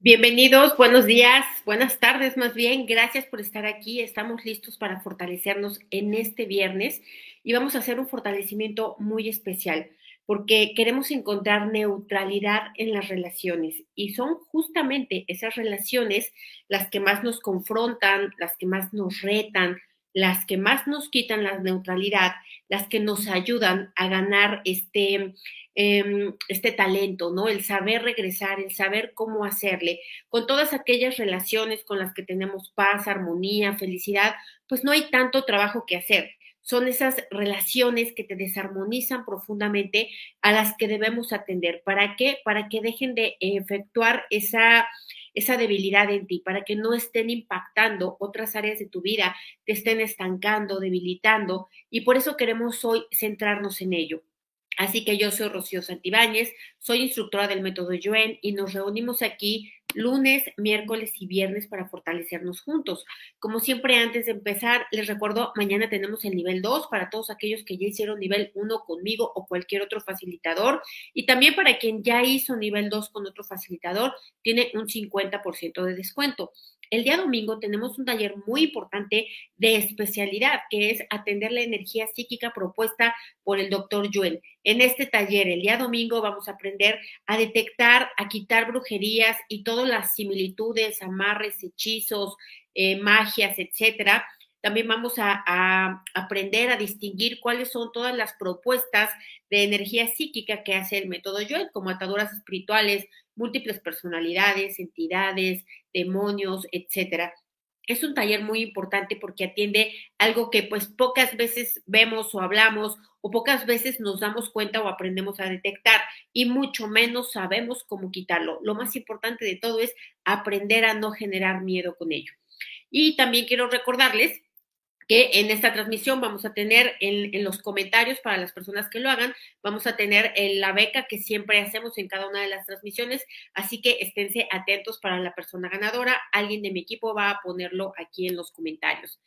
Bienvenidos, buenos días, buenas tardes más bien. Gracias por estar aquí. Estamos listos para fortalecernos en este viernes y vamos a hacer un fortalecimiento muy especial porque queremos encontrar neutralidad en las relaciones y son justamente esas relaciones las que más nos confrontan, las que más nos retan, las que más nos quitan la neutralidad, las que nos ayudan a ganar este Em, este talento, ¿no? El saber regresar, el saber cómo hacerle. Con todas aquellas relaciones con las que tenemos paz, armonía, felicidad, pues no hay tanto trabajo que hacer. Son esas relaciones que te desarmonizan profundamente a las que debemos atender. ¿Para qué? Para que dejen de efectuar esa, esa debilidad en ti, para que no estén impactando otras áreas de tu vida, te estén estancando, debilitando. Y por eso queremos hoy centrarnos en ello. Así que yo soy Rocío Santibáñez, soy instructora del método Yuen y nos reunimos aquí lunes, miércoles y viernes para fortalecernos juntos. Como siempre, antes de empezar, les recuerdo, mañana tenemos el nivel 2 para todos aquellos que ya hicieron nivel 1 conmigo o cualquier otro facilitador. Y también para quien ya hizo nivel 2 con otro facilitador, tiene un 50% de descuento. El día domingo tenemos un taller muy importante de especialidad, que es atender la energía psíquica propuesta por el doctor Yuen. En este taller, el día domingo, vamos a aprender a detectar, a quitar brujerías y todas las similitudes, amarres, hechizos, eh, magias, etcétera. También vamos a, aprender a distinguir cuáles son todas las propuestas de energía psíquica que hace el método Yuen, como ataduras espirituales, múltiples personalidades, entidades, demonios, etcétera. Es un taller muy importante porque atiende algo que pues pocas veces vemos o hablamos o pocas veces nos damos cuenta o aprendemos a detectar y mucho menos sabemos cómo quitarlo. Lo más importante de todo es aprender a no generar miedo con ello. Y también quiero recordarles que en esta transmisión vamos a tener en, los comentarios para las personas que lo hagan, vamos a tener la beca que siempre hacemos en cada una de las transmisiones, así que esténse atentos para la persona ganadora, alguien de mi equipo va a ponerlo aquí en los comentarios.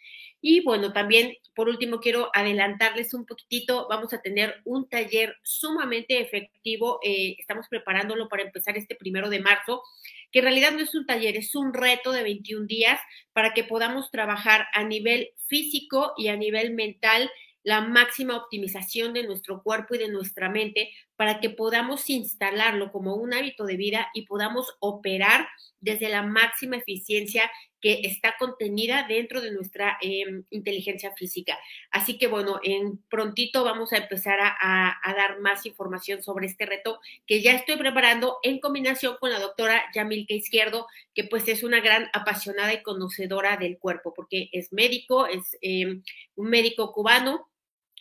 Y bueno, también por último quiero adelantarles un poquitito, vamos a tener un taller sumamente efectivo, eh, estamos preparándolo para empezar este primero de marzo que en realidad no es un taller, es un reto de 21 días para que podamos trabajar a nivel físico y a nivel mental la máxima optimización de nuestro cuerpo y de nuestra mente para que podamos instalarlo como un hábito de vida y podamos operar desde la máxima eficiencia que está contenida dentro de nuestra em, inteligencia física. Así que bueno, en prontito vamos a empezar a, dar más información sobre este reto que ya estoy preparando en combinación con la doctora Yamilka Izquierdo, que pues es una gran apasionada y conocedora del cuerpo, porque es médico, es em, un médico cubano,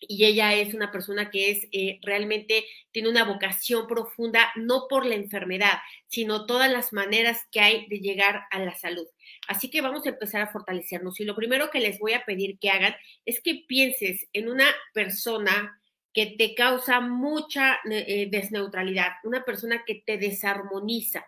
y ella es una persona que es eh, realmente tiene una vocación profunda, no por la enfermedad, sino todas las maneras que hay de llegar a la salud. Así que vamos a empezar a fortalecernos. Y lo primero que les voy a pedir que hagan es que pienses en una persona que te causa mucha eh, desneutralidad, una persona que te desarmoniza.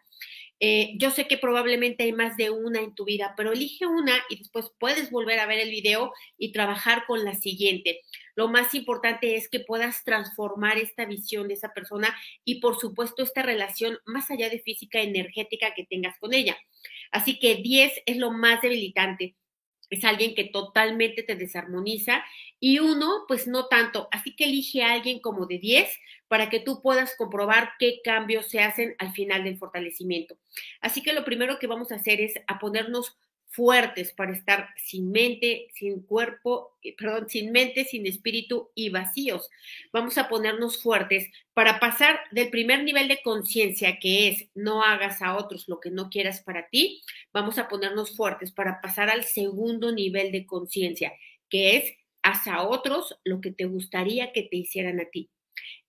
Eh, yo sé que probablemente hay más de una en tu vida, pero elige una y después puedes volver a ver el video y trabajar con la siguiente. Lo más importante es que puedas transformar esta visión de esa persona y por supuesto esta relación más allá de física energética que tengas con ella. Así que 10 es lo más debilitante. Es alguien que totalmente te desarmoniza y uno, pues no tanto. Así que elige a alguien como de 10 para que tú puedas comprobar qué cambios se hacen al final del fortalecimiento. Así que lo primero que vamos a hacer es a ponernos fuertes para estar sin mente, sin cuerpo, eh, perdón, sin mente, sin espíritu y vacíos. Vamos a ponernos fuertes para pasar del primer nivel de conciencia, que es no hagas a otros lo que no quieras para ti, vamos a ponernos fuertes para pasar al segundo nivel de conciencia, que es haz a otros lo que te gustaría que te hicieran a ti.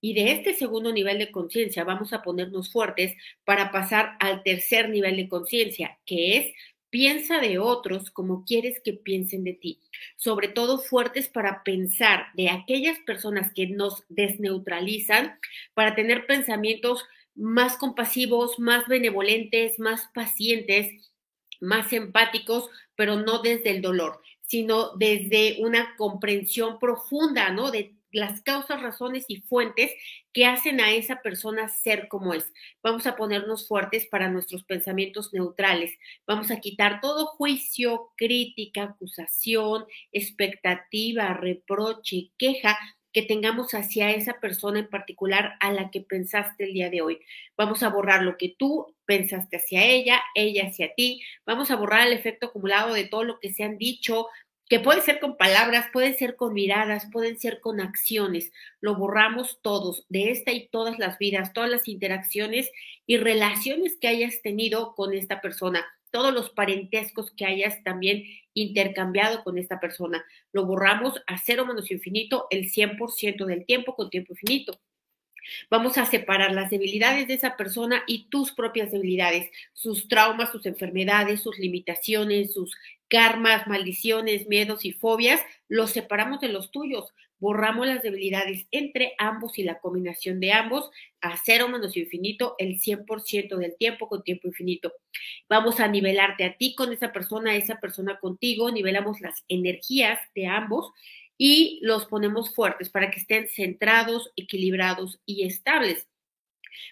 Y de este segundo nivel de conciencia vamos a ponernos fuertes para pasar al tercer nivel de conciencia, que es Piensa de otros como quieres que piensen de ti, sobre todo fuertes para pensar de aquellas personas que nos desneutralizan, para tener pensamientos más compasivos, más benevolentes, más pacientes, más empáticos, pero no desde el dolor, sino desde una comprensión profunda, ¿no? Las causas, razones y fuentes que hacen a esa persona ser como es. Vamos a ponernos fuertes para nuestros pensamientos neutrales. Vamos a quitar todo juicio, crítica, acusación, expectativa, reproche, queja que tengamos hacia esa persona en particular a la que pensaste el día de hoy. Vamos a borrar lo que tú pensaste hacia ella, ella hacia ti. Vamos a borrar el efecto acumulado de todo lo que se han dicho, que puede ser con palabras, pueden ser con miradas, pueden ser con acciones. Lo borramos todos, de esta y todas las vidas, todas las interacciones y relaciones que hayas tenido con esta persona, todos los parentescos que hayas también intercambiado con esta persona. Lo borramos a cero menos infinito el 100% del tiempo con tiempo infinito. Vamos a separar las debilidades de esa persona y tus propias debilidades, sus traumas, sus enfermedades, sus limitaciones, sus karmas, maldiciones, miedos y fobias, los separamos de los tuyos. Borramos las debilidades entre ambos y la combinación de ambos a cero menos infinito el 100% del tiempo con tiempo infinito. Vamos a nivelarte a ti con esa persona, esa persona contigo, nivelamos las energías de ambos y los ponemos fuertes para que estén centrados, equilibrados y estables.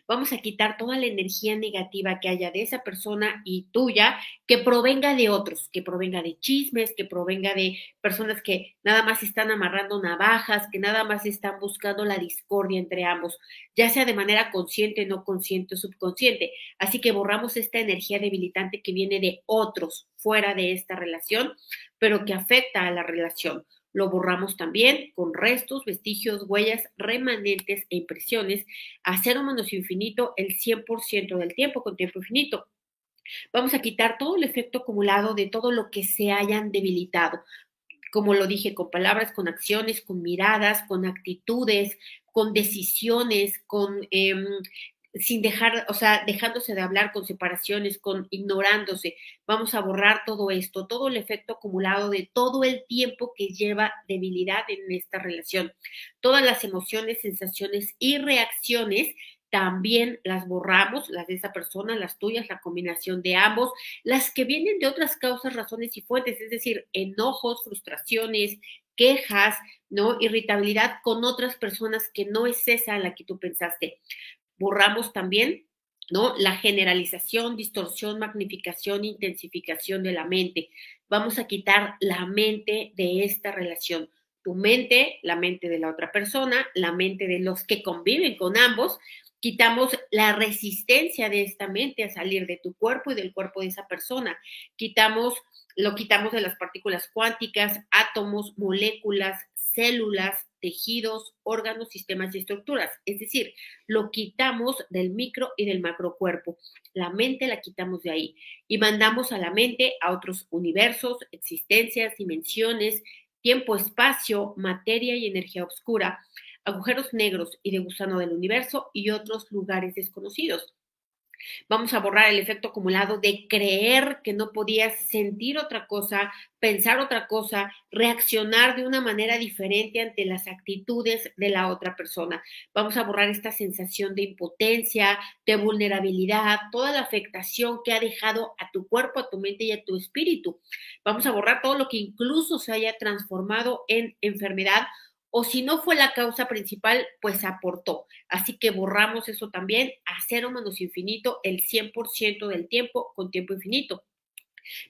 Vamos a quitar toda la energía negativa que haya de esa persona y tuya, que provenga de otros, que provenga de chismes, que provenga de personas que nada más están amarrando navajas, que nada más están buscando la discordia entre ambos, ya sea de manera consciente, no consciente o subconsciente. Así que borramos esta energía debilitante que viene de otros fuera de esta relación, pero que afecta a la relación lo borramos también con restos, vestigios, huellas, remanentes e impresiones a cero menos infinito el 100% del tiempo con tiempo infinito. Vamos a quitar todo el efecto acumulado de todo lo que se hayan debilitado, como lo dije, con palabras, con acciones, con miradas, con actitudes, con decisiones, con em, sin dejar, o sea, dejándose de hablar con separaciones, con ignorándose. Vamos a borrar todo esto, todo el efecto acumulado de todo el tiempo que lleva debilidad en esta relación. Todas las emociones, sensaciones y reacciones también las borramos, las de esa persona, las tuyas, la combinación de ambos, las que vienen de otras causas, razones y fuentes, es decir, enojos, frustraciones, quejas, ¿no? Irritabilidad con otras personas que no es esa a la que tú pensaste borramos también ¿no? La generalización, distorsión, magnificación, intensificación de la mente. Vamos a quitar la mente de esta relación. Tu mente, la mente de la otra persona, la mente de los que conviven con ambos. Quitamos la resistencia de esta mente a salir de tu cuerpo y del cuerpo de esa persona. Quitamos, lo quitamos de las partículas cuánticas, átomos, moléculas, células, tejidos, órganos, sistemas y estructuras. Es decir, lo quitamos del micro y del macrocuerpo. La mente la quitamos de ahí y mandamos a la mente a otros universos, existencias, dimensiones, tiempo, espacio, materia y energía oscura, agujeros negros y de gusano del universo y otros lugares desconocidos. Vamos a borrar el efecto acumulado de creer que no podías sentir otra cosa, pensar otra cosa, reaccionar de una manera diferente ante las actitudes de la otra persona. Vamos a borrar esta sensación de impotencia, de vulnerabilidad, toda la afectación que ha dejado a tu cuerpo, a tu mente y a tu espíritu. Vamos a borrar todo lo que incluso se haya transformado en enfermedad o si no fue la causa principal, pues aportó. Así que borramos eso también a cero menos infinito el 100% del tiempo con tiempo infinito.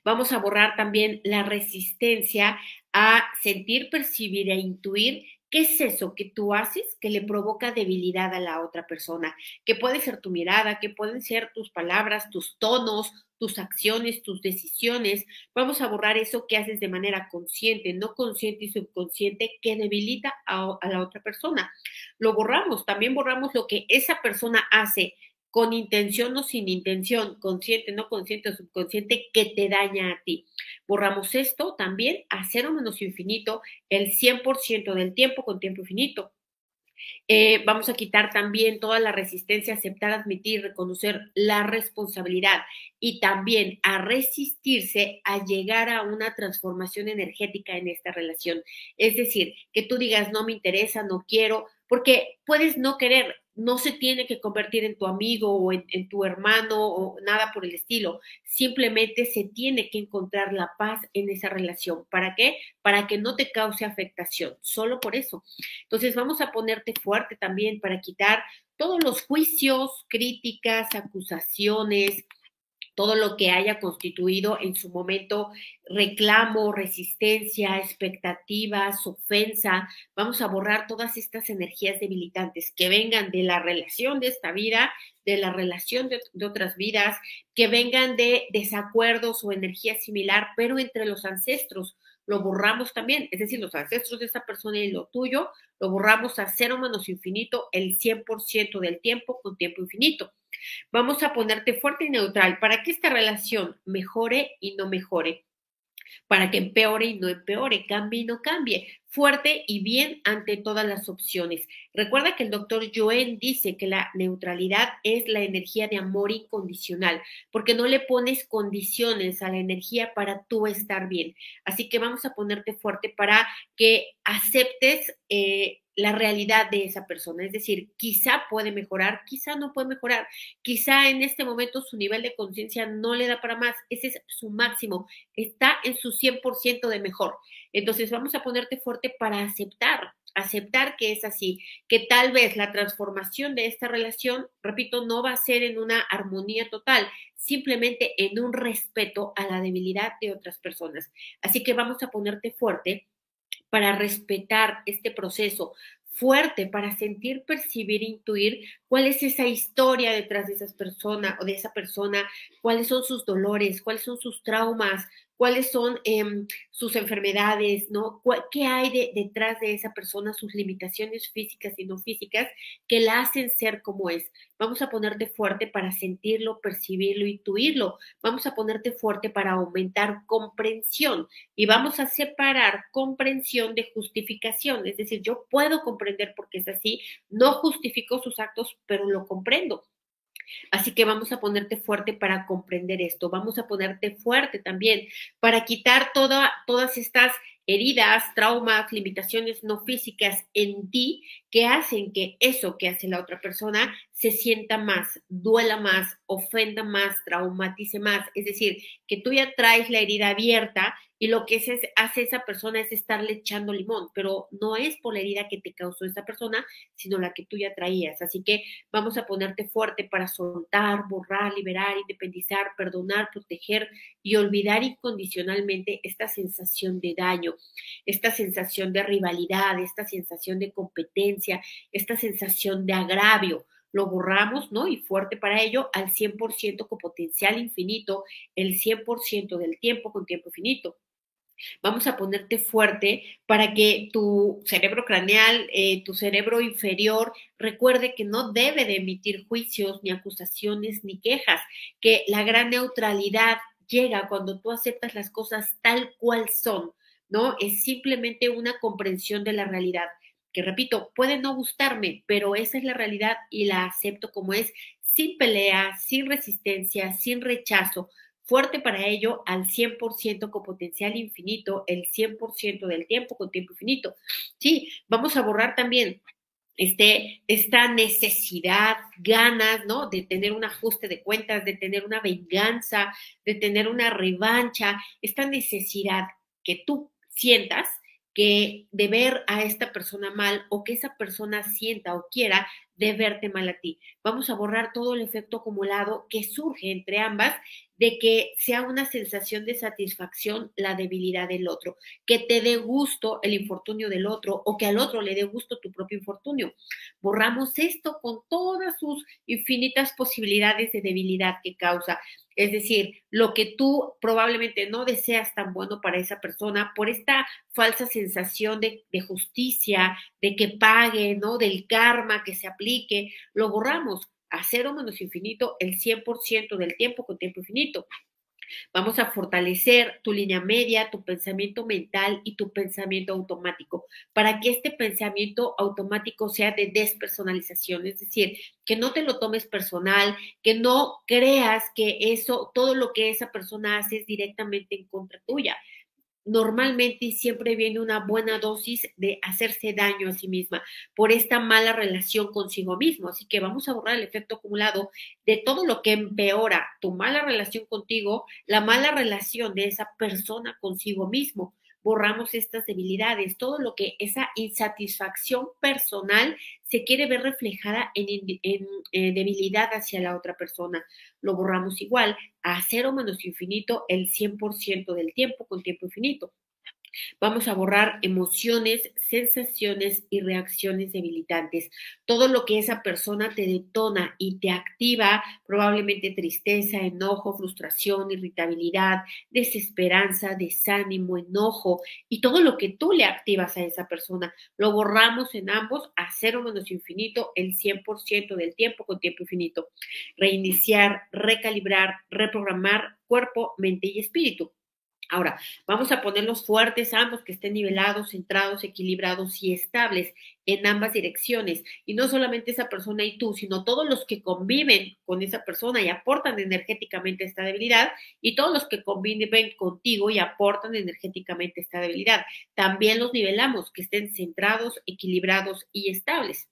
Vamos a borrar también la resistencia a sentir, percibir e intuir ¿Qué es eso que tú haces que le provoca debilidad a la otra persona? Que puede ser tu mirada, que pueden ser tus palabras, tus tonos, tus acciones, tus decisiones. Vamos a borrar eso que haces de manera consciente, no consciente y subconsciente que debilita a, a la otra persona. Lo borramos, también borramos lo que esa persona hace con intención o sin intención, consciente, no consciente o subconsciente, que te daña a ti. Borramos esto también a cero menos infinito el 100% del tiempo con tiempo infinito. Eh, vamos a quitar también toda la resistencia aceptar, admitir, reconocer la responsabilidad y también a resistirse a llegar a una transformación energética en esta relación. Es decir, que tú digas, no me interesa, no quiero, porque puedes no querer, no se tiene que convertir en tu amigo o en, tu hermano o nada por el estilo. Simplemente se tiene que encontrar la paz en esa relación. ¿Para qué? Para que no te cause afectación. Solo por eso. Entonces vamos a ponerte fuerte también para quitar todos los juicios, críticas, acusaciones, todo lo que haya constituido en su momento reclamo, resistencia, expectativas, ofensa. Vamos a borrar todas estas energías debilitantes que vengan de la relación de esta vida, de la relación de, otras vidas, que vengan de desacuerdos o energía similar, pero entre los ancestros lo borramos también, es decir, los ancestros de esta persona y lo tuyo, lo borramos a cero menos infinito el 100% del tiempo con tiempo infinito. Vamos a ponerte fuerte y neutral para que esta relación mejore y no mejore, para que empeore y no empeore, cambie y no cambie, fuerte y bien ante todas las opciones. Recuerda que el doctor Joen dice que la neutralidad es la energía de amor incondicional, porque no le pones condiciones a la energía para tú estar bien. Así que vamos a ponerte fuerte para que aceptes eh, la realidad de esa persona. Es decir, quizá puede mejorar, quizá no puede mejorar, quizá en este momento su nivel de conciencia no le da para más, ese es su máximo, está en su 100% de mejor. Entonces vamos a ponerte fuerte para aceptar, aceptar que es así, que tal vez la transformación de esta relación, repito, no va a ser en una armonía total, simplemente en un respeto a la debilidad de otras personas. Así que vamos a ponerte fuerte para respetar este proceso, fuerte para sentir, percibir, intuir cuál es esa historia detrás de esas personas o de esa persona, cuáles son sus dolores, cuáles son sus traumas, cuáles son em, sus enfermedades, ¿no? ¿Qué hay detrás de esa persona, sus limitaciones físicas y no físicas que la hacen ser como es? Vamos a ponerte fuerte para sentirlo, percibirlo, intuirlo. Vamos a ponerte fuerte para aumentar comprensión y vamos a separar comprensión de justificación. Es decir, yo puedo comprender por qué es así, no justifico sus actos, pero lo comprendo. Así que vamos a ponerte fuerte para comprender esto, vamos a ponerte fuerte también para quitar todas estas heridas, traumas, limitaciones no físicas en ti que hacen que eso que hace la otra persona se sienta más, duela más, ofenda más, traumatice más. Es decir, que tú ya traes la herida abierta y lo que hace esa persona es estarle echando limón, pero no es por la herida que te causó esa persona, sino la que tú ya traías. Así que vamos a ponerte fuerte para soltar, borrar, liberar, independizar, perdonar, proteger y olvidar incondicionalmente esta sensación de daño, esta sensación de rivalidad, esta sensación de competencia, esta sensación de agravio lo borramos, ¿no? Y fuerte para ello al 100% con potencial infinito, el 100% del tiempo con tiempo infinito. Vamos a ponerte fuerte para que tu cerebro craneal, eh, tu cerebro inferior, recuerde que no debe de emitir juicios, ni acusaciones, ni quejas, que la gran neutralidad llega cuando tú aceptas las cosas tal cual son, ¿no? Es simplemente una comprensión de la realidad que repito, puede no gustarme, pero esa es la realidad y la acepto como es, sin pelea, sin resistencia, sin rechazo, fuerte para ello al 100% con potencial infinito, el 100% del tiempo con tiempo infinito. Sí, vamos a borrar también este, esta necesidad, ganas, ¿no? De tener un ajuste de cuentas, de tener una venganza, de tener una revancha, esta necesidad que tú sientas que de ver a esta persona mal o que esa persona sienta o quiera de verte mal a ti. Vamos a borrar todo el efecto acumulado que surge entre ambas de que sea una sensación de satisfacción la debilidad del otro, que te dé gusto el infortunio del otro o que al otro le dé gusto tu propio infortunio. Borramos esto con todas sus infinitas posibilidades de debilidad que causa. Es decir, lo que tú probablemente no deseas tan bueno para esa persona por esta falsa sensación de, justicia, de que pague, ¿no? Del karma que se aplique, lo borramos a cero menos infinito el 100% del tiempo con tiempo infinito. Vamos a fortalecer tu línea media, tu pensamiento mental y tu pensamiento automático para que este pensamiento automático sea de despersonalización, es decir, que no te lo tomes personal, que no creas que eso, todo lo que esa persona hace es directamente en contra tuya. Normalmente siempre viene una buena dosis de hacerse daño a sí misma por esta mala relación consigo mismo. Así que vamos a borrar el efecto acumulado de todo lo que empeora tu mala relación contigo, la mala relación de esa persona consigo mismo borramos estas debilidades, todo lo que esa insatisfacción personal se quiere ver reflejada en, eh, debilidad hacia la otra persona. Lo borramos igual a cero menos infinito el 100% del tiempo con tiempo infinito. Vamos a borrar emociones, sensaciones y reacciones debilitantes. Todo lo que esa persona te detona y te activa, probablemente tristeza, enojo, frustración, irritabilidad, desesperanza, desánimo, enojo y todo lo que tú le activas a esa persona. Lo borramos en ambos a cero menos infinito el 100% del tiempo con tiempo infinito. Reiniciar, recalibrar, reprogramar cuerpo, mente y espíritu. Ahora, vamos a ponerlos fuertes ambos, que estén nivelados, centrados, equilibrados y estables en ambas direcciones. Y no solamente esa persona y tú, sino todos los que conviven con esa persona y aportan energéticamente esta debilidad, y todos los que conviven contigo y aportan energéticamente esta debilidad. También los nivelamos, que estén centrados, equilibrados y estables.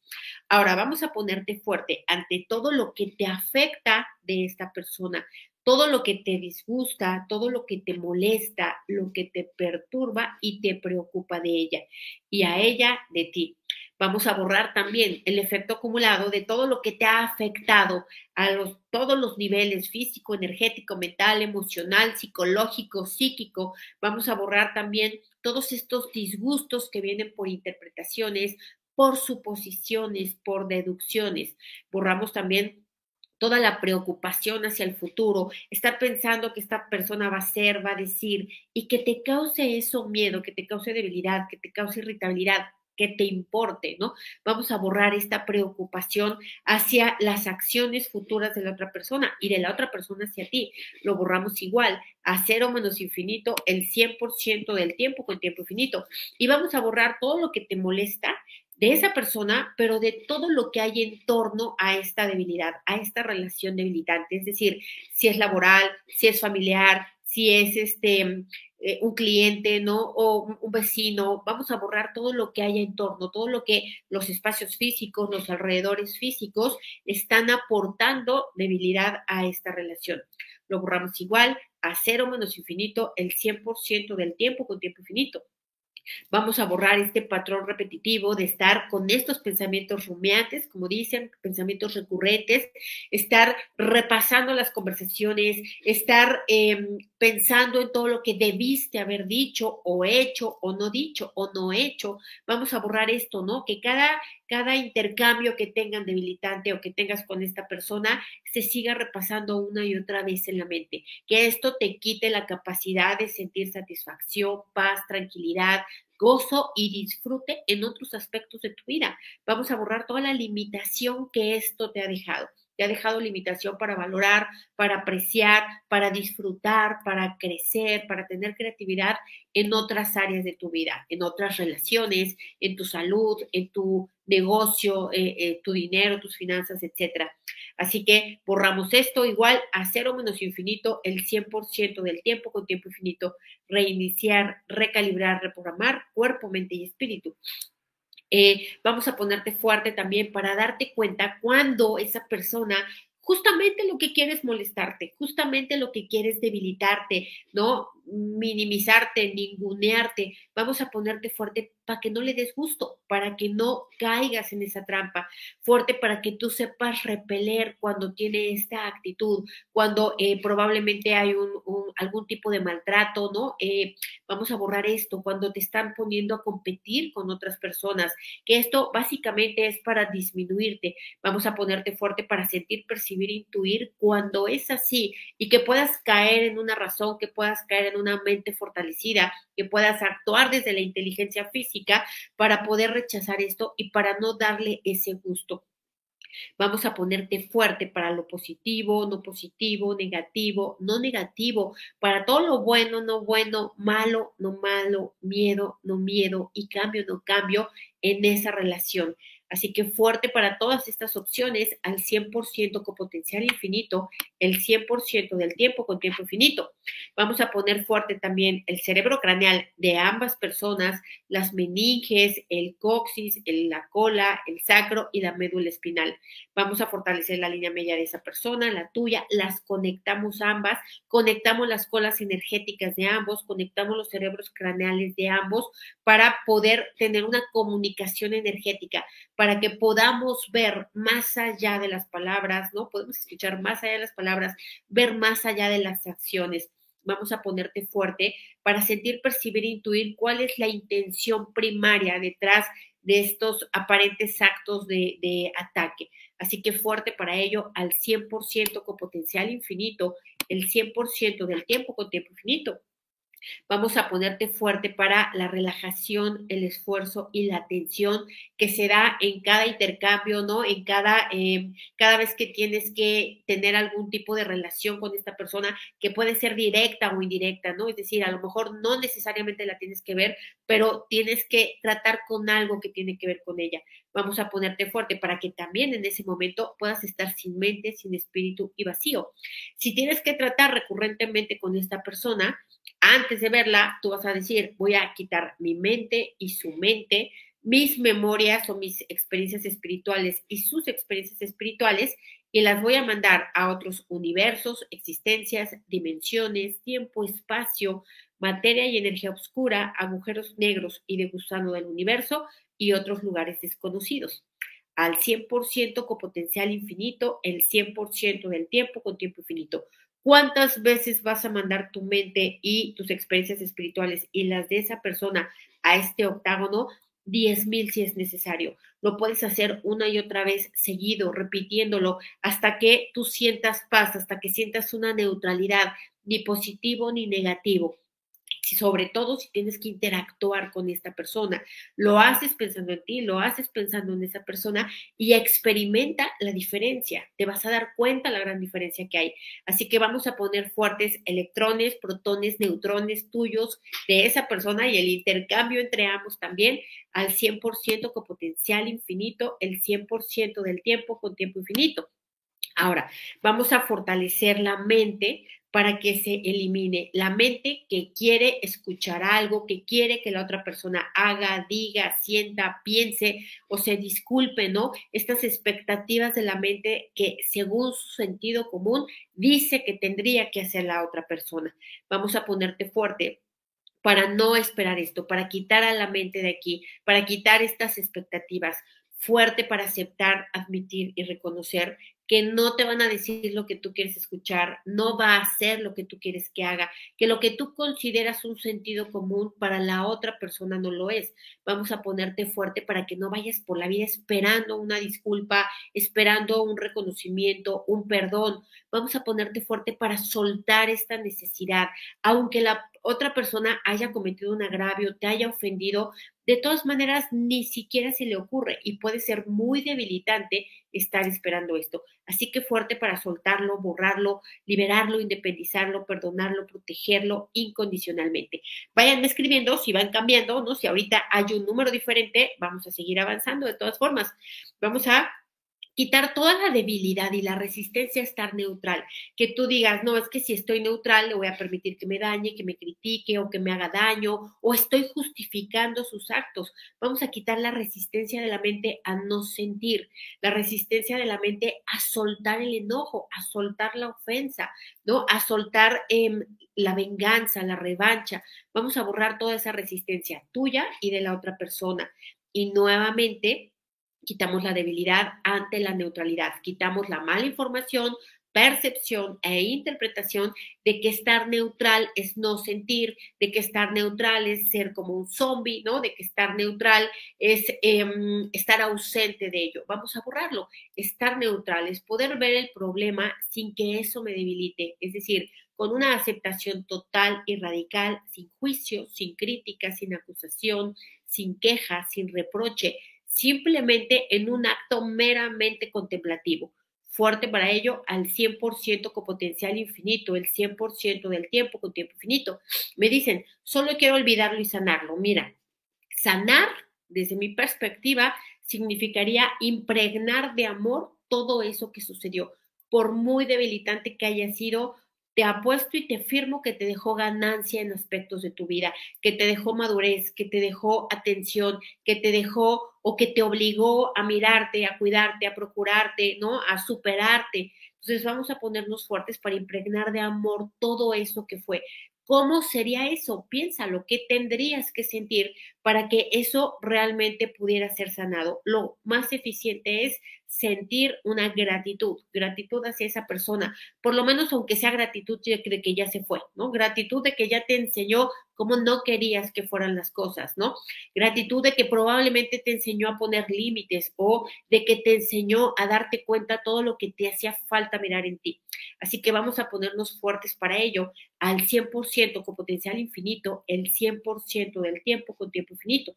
Ahora, vamos a ponerte fuerte ante todo lo que te afecta de esta persona, todo lo que te disgusta, todo lo que te molesta, lo que te perturba y te preocupa de ella y a ella de ti. Vamos a borrar también el efecto acumulado de todo lo que te ha afectado a los, todos los niveles físico, energético, mental, emocional, psicológico, psíquico. Vamos a borrar también todos estos disgustos que vienen por interpretaciones, por suposiciones, por deducciones. Borramos también toda la preocupación hacia el futuro, estar pensando que esta persona va a ser, va a decir, y que te cause eso miedo, que te cause debilidad, que te cause irritabilidad, que te importe, ¿no? Vamos a borrar esta preocupación hacia las acciones futuras de la otra persona y de la otra persona hacia ti. Lo borramos igual, a cero menos infinito, el 100% del tiempo con tiempo infinito. Y vamos a borrar todo lo que te molesta de esa persona, pero de todo lo que hay en torno a esta debilidad, a esta relación debilitante. Es decir, si es laboral, si es familiar, si es este eh, un cliente, ¿no? O un, vecino, vamos a borrar todo lo que haya en torno, todo lo que los espacios físicos, los alrededores físicos están aportando debilidad a esta relación. Lo borramos igual a cero menos infinito el 100% del tiempo con tiempo infinito. Vamos a borrar este patrón repetitivo de estar con estos pensamientos rumiantes, como dicen, pensamientos recurrentes, estar repasando las conversaciones, estar em, pensando en todo lo que debiste haber dicho o hecho o no dicho o no hecho. Vamos a borrar esto, ¿no? Que cada, cada intercambio que tengan debilitante o que tengas con esta persona se siga repasando una y otra vez en la mente. Que esto te quite la capacidad de sentir satisfacción, paz, tranquilidad, gozo y disfrute en otros aspectos de tu vida. Vamos a borrar toda la limitación que esto te ha dejado. Te ha dejado limitación para valorar, para apreciar, para disfrutar, para crecer, para tener creatividad en otras áreas de tu vida, en otras relaciones, en tu salud, en tu negocio, eh, eh, tu dinero, tus finanzas, etcétera. Así que borramos esto igual a cero menos infinito el 100% del tiempo con tiempo infinito, reiniciar, recalibrar, reprogramar cuerpo, mente y espíritu. Eh, vamos a ponerte fuerte también para darte cuenta cuando esa persona justamente lo que quieres molestarte, justamente lo que quieres debilitarte, ¿no? minimizarte, ningunearte, vamos a ponerte fuerte para que no le des gusto, para que no caigas en esa trampa, fuerte para que tú sepas repeler cuando tiene esta actitud, cuando eh, probablemente hay un, algún tipo de maltrato, ¿no? Eh, vamos a borrar esto, cuando te están poniendo a competir con otras personas, que esto básicamente es para disminuirte, vamos a ponerte fuerte para sentir, percibir, intuir cuando es así y que puedas caer en una razón, que puedas caer en una mente fortalecida, que puedas actuar desde la inteligencia física para poder rechazar esto y para no darle ese gusto. Vamos a ponerte fuerte para lo positivo, no positivo, negativo, no negativo, para todo lo bueno, no bueno, malo, no malo, miedo, no miedo y cambio, no cambio en esa relación. Así que fuerte para todas estas opciones al 100% con potencial infinito, el 100% del tiempo con tiempo infinito. Vamos a poner fuerte también el cerebro craneal de ambas personas, las meninges, el coxis, la cola, el sacro y la médula espinal. Vamos a fortalecer la línea media de esa persona, la tuya, las conectamos ambas, conectamos las colas energéticas de ambos, conectamos los cerebros craneales de ambos para poder tener una comunicación energética, para que podamos ver más allá de las palabras, ¿no? Podemos escuchar más allá de las palabras, ver más allá de las acciones vamos a ponerte fuerte para sentir, percibir, intuir cuál es la intención primaria detrás de estos aparentes actos de, de ataque. Así que fuerte para ello al 100% con potencial infinito, el 100% del tiempo con tiempo infinito. Vamos a ponerte fuerte para la relajación, el esfuerzo y la atención que se da en cada intercambio, ¿no? En cada, eh, cada vez que tienes que tener algún tipo de relación con esta persona que puede ser directa o indirecta, ¿no? Es decir, a lo mejor no necesariamente la tienes que ver, pero tienes que tratar con algo que tiene que ver con ella. Vamos a ponerte fuerte para que también en ese momento puedas estar sin mente, sin espíritu y vacío. Si tienes que tratar recurrentemente con esta persona, antes de verla, tú vas a decir, voy a quitar mi mente y su mente, mis memorias o mis experiencias espirituales y sus experiencias espirituales y las voy a mandar a otros universos, existencias, dimensiones, tiempo, espacio, materia y energía oscura, agujeros negros y de gusano del universo y otros lugares desconocidos. Al 100% con potencial infinito, el 100% del tiempo con tiempo infinito. ¿Cuántas veces vas a mandar tu mente y tus experiencias espirituales y las de esa persona a este octágono? Diez mil si es necesario. Lo puedes hacer una y otra vez seguido, repitiéndolo, hasta que tú sientas paz, hasta que sientas una neutralidad, ni positivo ni negativo sobre todo si tienes que interactuar con esta persona. Lo haces pensando en ti, lo haces pensando en esa persona y experimenta la diferencia. Te vas a dar cuenta la gran diferencia que hay. Así que vamos a poner fuertes electrones, protones, neutrones tuyos de esa persona y el intercambio entre ambos también al 100% con potencial infinito, el 100% del tiempo con tiempo infinito. Ahora, vamos a fortalecer la mente para que se elimine la mente que quiere escuchar algo, que quiere que la otra persona haga, diga, sienta, piense o se disculpe, ¿no? Estas expectativas de la mente que según su sentido común dice que tendría que hacer la otra persona. Vamos a ponerte fuerte para no esperar esto, para quitar a la mente de aquí, para quitar estas expectativas fuerte para aceptar, admitir y reconocer que no te van a decir lo que tú quieres escuchar, no va a hacer lo que tú quieres que haga, que lo que tú consideras un sentido común para la otra persona no lo es. Vamos a ponerte fuerte para que no vayas por la vida esperando una disculpa, esperando un reconocimiento, un perdón. Vamos a ponerte fuerte para soltar esta necesidad, aunque la otra persona haya cometido un agravio, te haya ofendido, de todas maneras ni siquiera se le ocurre y puede ser muy debilitante estar esperando esto. Así que fuerte para soltarlo, borrarlo, liberarlo, independizarlo, perdonarlo, protegerlo incondicionalmente. Vayan escribiendo si van cambiando, ¿no? Si ahorita hay un número diferente, vamos a seguir avanzando de todas formas. Vamos a quitar toda la debilidad y la resistencia a estar neutral. Que tú digas, no, es que si estoy neutral le voy a permitir que me dañe, que me critique o que me haga daño, o estoy justificando sus actos. Vamos a quitar la resistencia de la mente a no sentir, la resistencia de la mente a soltar el enojo, a soltar la ofensa, ¿no? A soltar em, la venganza, la revancha. Vamos a borrar toda esa resistencia tuya y de la otra persona. Y nuevamente, quitamos la debilidad ante la neutralidad, quitamos la mala información, percepción e interpretación de que estar neutral es no sentir, de que estar neutral es ser como un zombie, ¿no? De que estar neutral es em, estar ausente de ello. Vamos a borrarlo. Estar neutral es poder ver el problema sin que eso me debilite, es decir, con una aceptación total y radical, sin juicio, sin crítica, sin acusación, sin queja, sin reproche, simplemente en un acto meramente contemplativo. Fuerte para ello al 100% con potencial infinito, el 100% del tiempo con tiempo infinito. Me dicen, solo quiero olvidarlo y sanarlo. Mira, sanar, desde mi perspectiva, significaría impregnar de amor todo eso que sucedió, por muy debilitante que haya sido, te apuesto y te firmo que te dejó ganancia en aspectos de tu vida, que te dejó madurez, que te dejó atención, que te dejó o que te obligó a mirarte, a cuidarte, a procurarte, ¿no? A superarte. Entonces vamos a ponernos fuertes para impregnar de amor todo eso que fue. ¿Cómo sería eso? Piénsalo, ¿qué tendrías que sentir para que eso realmente pudiera ser sanado? Lo más eficiente es sentir una gratitud, gratitud hacia esa persona, por lo menos aunque sea gratitud de que ya se fue, ¿no? Gratitud de que ya te enseñó cómo no querías que fueran las cosas, ¿no? Gratitud de que probablemente te enseñó a poner límites o de que te enseñó a darte cuenta todo lo que te hacía falta mirar en ti. Así que vamos a ponernos fuertes para ello al 100% con potencial infinito, el 100% del tiempo con tiempo infinito.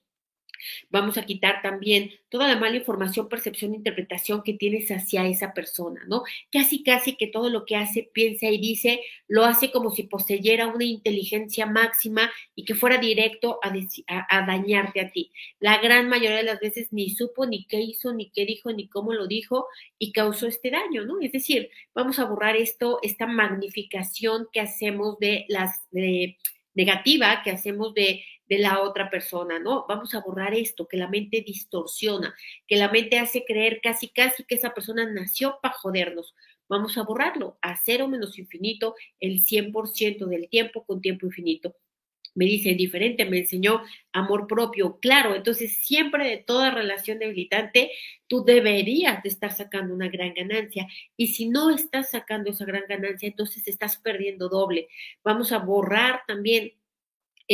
Vamos a quitar también toda la mala información, percepción, interpretación que tienes hacia esa persona, ¿no? Casi, casi que todo lo que hace, piensa y dice, lo hace como si poseyera una inteligencia máxima y que fuera directo a, dañarte a ti. La gran mayoría de las veces ni supo ni qué hizo, ni qué dijo, ni cómo lo dijo y causó este daño, ¿no? Es decir, vamos a borrar esto, esta magnificación que hacemos de las... De, negativa que hacemos de de la otra persona, ¿no? Vamos a borrar esto, que la mente distorsiona, que la mente hace creer casi, casi que esa persona nació para jodernos. Vamos a borrarlo a cero menos infinito el 100% del tiempo con tiempo infinito. Me dice diferente, me enseñó amor propio. Claro, entonces siempre de toda relación debilitante, tú deberías de estar sacando una gran ganancia. Y si no estás sacando esa gran ganancia, entonces estás perdiendo doble. Vamos a borrar también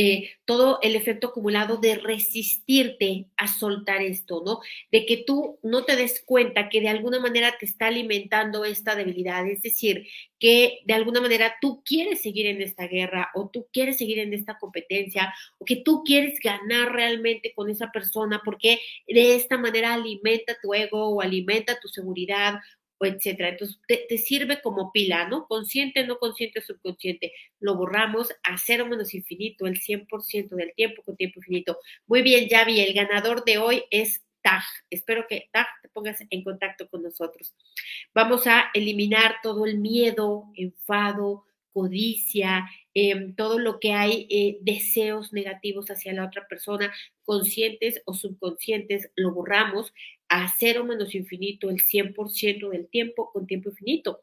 eh, todo el efecto acumulado de resistirte a soltar esto, ¿no? De que tú no te des cuenta que de alguna manera te está alimentando esta debilidad, es decir, que de alguna manera tú quieres seguir en esta guerra o tú quieres seguir en esta competencia o que tú quieres ganar realmente con esa persona porque de esta manera alimenta tu ego o alimenta tu seguridad o etcétera. Entonces, te, sirve como pila, ¿no? Consciente, no consciente, subconsciente. Lo borramos a cero menos infinito, el 100% del tiempo con tiempo infinito. Muy bien, Javi, el ganador de hoy es TAG. Espero que TAG te pongas en contacto con nosotros. Vamos a eliminar todo el miedo, enfado, codicia, em, todo lo que hay eh, deseos negativos hacia la otra persona, conscientes o subconscientes, lo borramos a cero menos infinito el 100% del tiempo con tiempo infinito.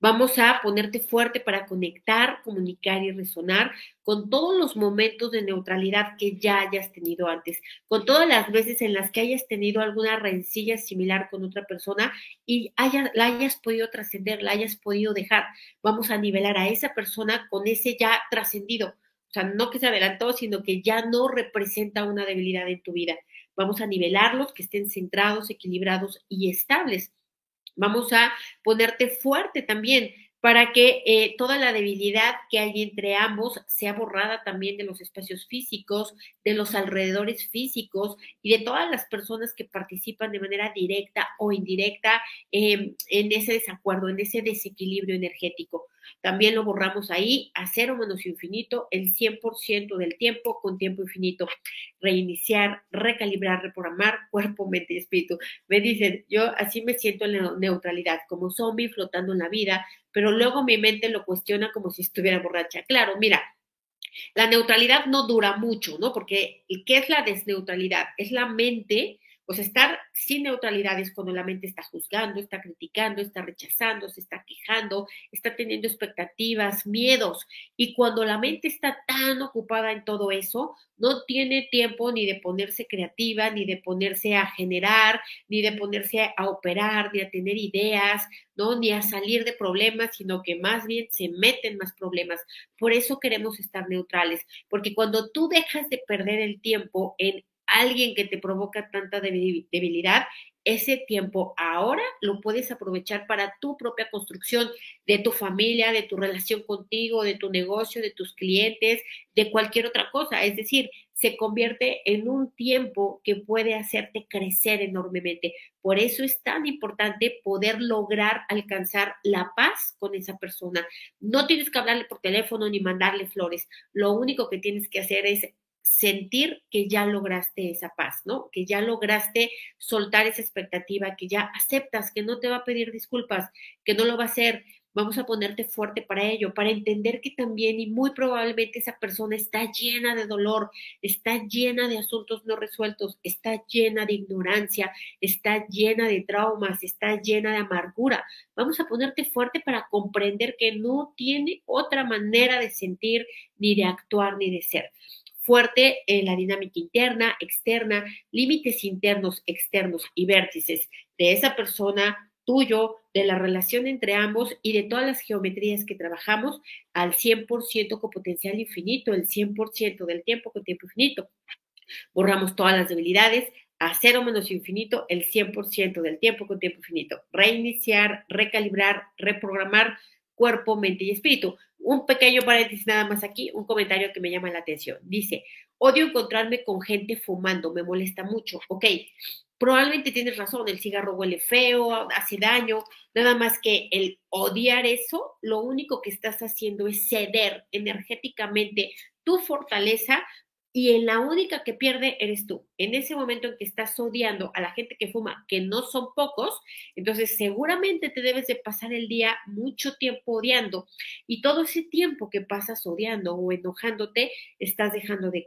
Vamos a ponerte fuerte para conectar, comunicar y resonar con todos los momentos de neutralidad que ya hayas tenido antes, con todas las veces en las que hayas tenido alguna rencilla similar con otra persona y la hayas podido trascender, la hayas podido dejar. Vamos a nivelar a esa persona con ese ya trascendido. O sea, no que se adelantó, sino que ya no representa una debilidad en tu vida. Vamos a nivelarlos, que estén centrados, equilibrados y estables. Vamos a ponerte fuerte también para que eh, toda la debilidad que hay entre ambos sea borrada también de los espacios físicos, de los alrededores físicos y de todas las personas que participan de manera directa o indirecta em, en ese desacuerdo, en ese desequilibrio energético. También lo borramos ahí a cero menos infinito el 100% del tiempo con tiempo infinito. Reiniciar, recalibrar, reprogramar cuerpo, mente y espíritu. Me dicen, yo así me siento en la neutralidad, como zombie flotando en la vida, pero luego mi mente lo cuestiona como si estuviera borracha. Claro, mira, la neutralidad no dura mucho, ¿no? Porque ¿qué es la desneutralidad? Es la mente pues estar sin neutralidad es cuando la mente está juzgando, está criticando, está rechazando, se está quejando, está teniendo expectativas, miedos. Y cuando la mente está tan ocupada en todo eso, no tiene tiempo ni de ponerse creativa, ni de ponerse a generar, ni de ponerse a operar, ni a tener ideas, ¿no? Ni a salir de problemas, sino que más bien se meten más problemas. Por eso queremos estar neutrales, porque cuando tú dejas de perder el tiempo en alguien que te provoca tanta debilidad, ese tiempo ahora lo puedes aprovechar para tu propia construcción de tu familia, de tu relación contigo, de tu negocio, de tus clientes, de cualquier otra cosa. Es decir, se convierte en un tiempo que puede hacerte crecer enormemente. Por eso es tan importante poder lograr alcanzar la paz con esa persona. No tienes que hablarle por teléfono ni mandarle flores. Lo único que tienes que hacer es sentir que ya lograste esa paz, ¿no? Que ya lograste soltar esa expectativa, que ya aceptas que no te va a pedir disculpas, que no lo va a hacer, vamos a ponerte fuerte para ello, para entender que también y muy probablemente esa persona está llena de dolor, está llena de asuntos no resueltos, está llena de ignorancia, está llena de traumas, está llena de amargura. Vamos a ponerte fuerte para comprender que no tiene otra manera de sentir, ni de actuar, ni de ser fuerte en la dinámica interna, externa, límites internos, externos y vértices de esa persona tuyo, de la relación entre ambos y de todas las geometrías que trabajamos al 100% con potencial infinito, el 100% del tiempo con tiempo infinito. Borramos todas las debilidades a cero menos infinito, el 100% del tiempo con tiempo infinito. Reiniciar, recalibrar, reprogramar cuerpo, mente y espíritu. Un pequeño paréntesis nada más aquí, un comentario que me llama la atención. Dice, odio encontrarme con gente fumando, me molesta mucho. Ok, probablemente tienes razón, el cigarro huele feo, hace daño, nada más que el odiar eso, lo único que estás haciendo es ceder energéticamente tu fortaleza y en la única que pierde eres tú. En ese momento en que estás odiando a la gente que fuma, que no son pocos, entonces seguramente te debes de pasar el día mucho tiempo odiando y todo ese tiempo que pasas odiando o enojándote, estás dejando de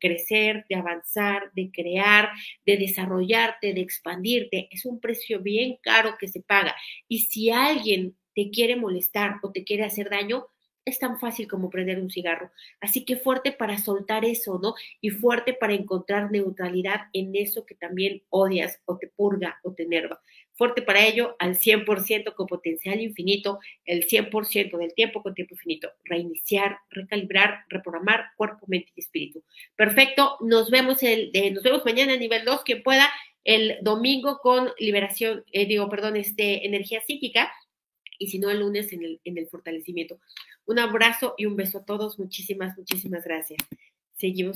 crecer, de avanzar, de crear, de desarrollarte, de expandirte. Es un precio bien caro que se paga. Y si alguien te quiere molestar o te quiere hacer daño, es tan fácil como prender un cigarro. Así que fuerte para soltar eso, ¿no? Y fuerte para encontrar neutralidad en eso que también odias o te purga o te enerva. Fuerte para ello al 100% con potencial infinito, el 100% del tiempo con tiempo infinito. Reiniciar, recalibrar, reprogramar cuerpo, mente y espíritu. Perfecto, nos vemos, el, nos vemos mañana a nivel 2, quien pueda, el domingo con liberación, eh, digo, perdón, este, energía psíquica y si no el lunes en el, en el fortalecimiento. Un abrazo y un beso a todos. Muchísimas, muchísimas gracias. Seguimos.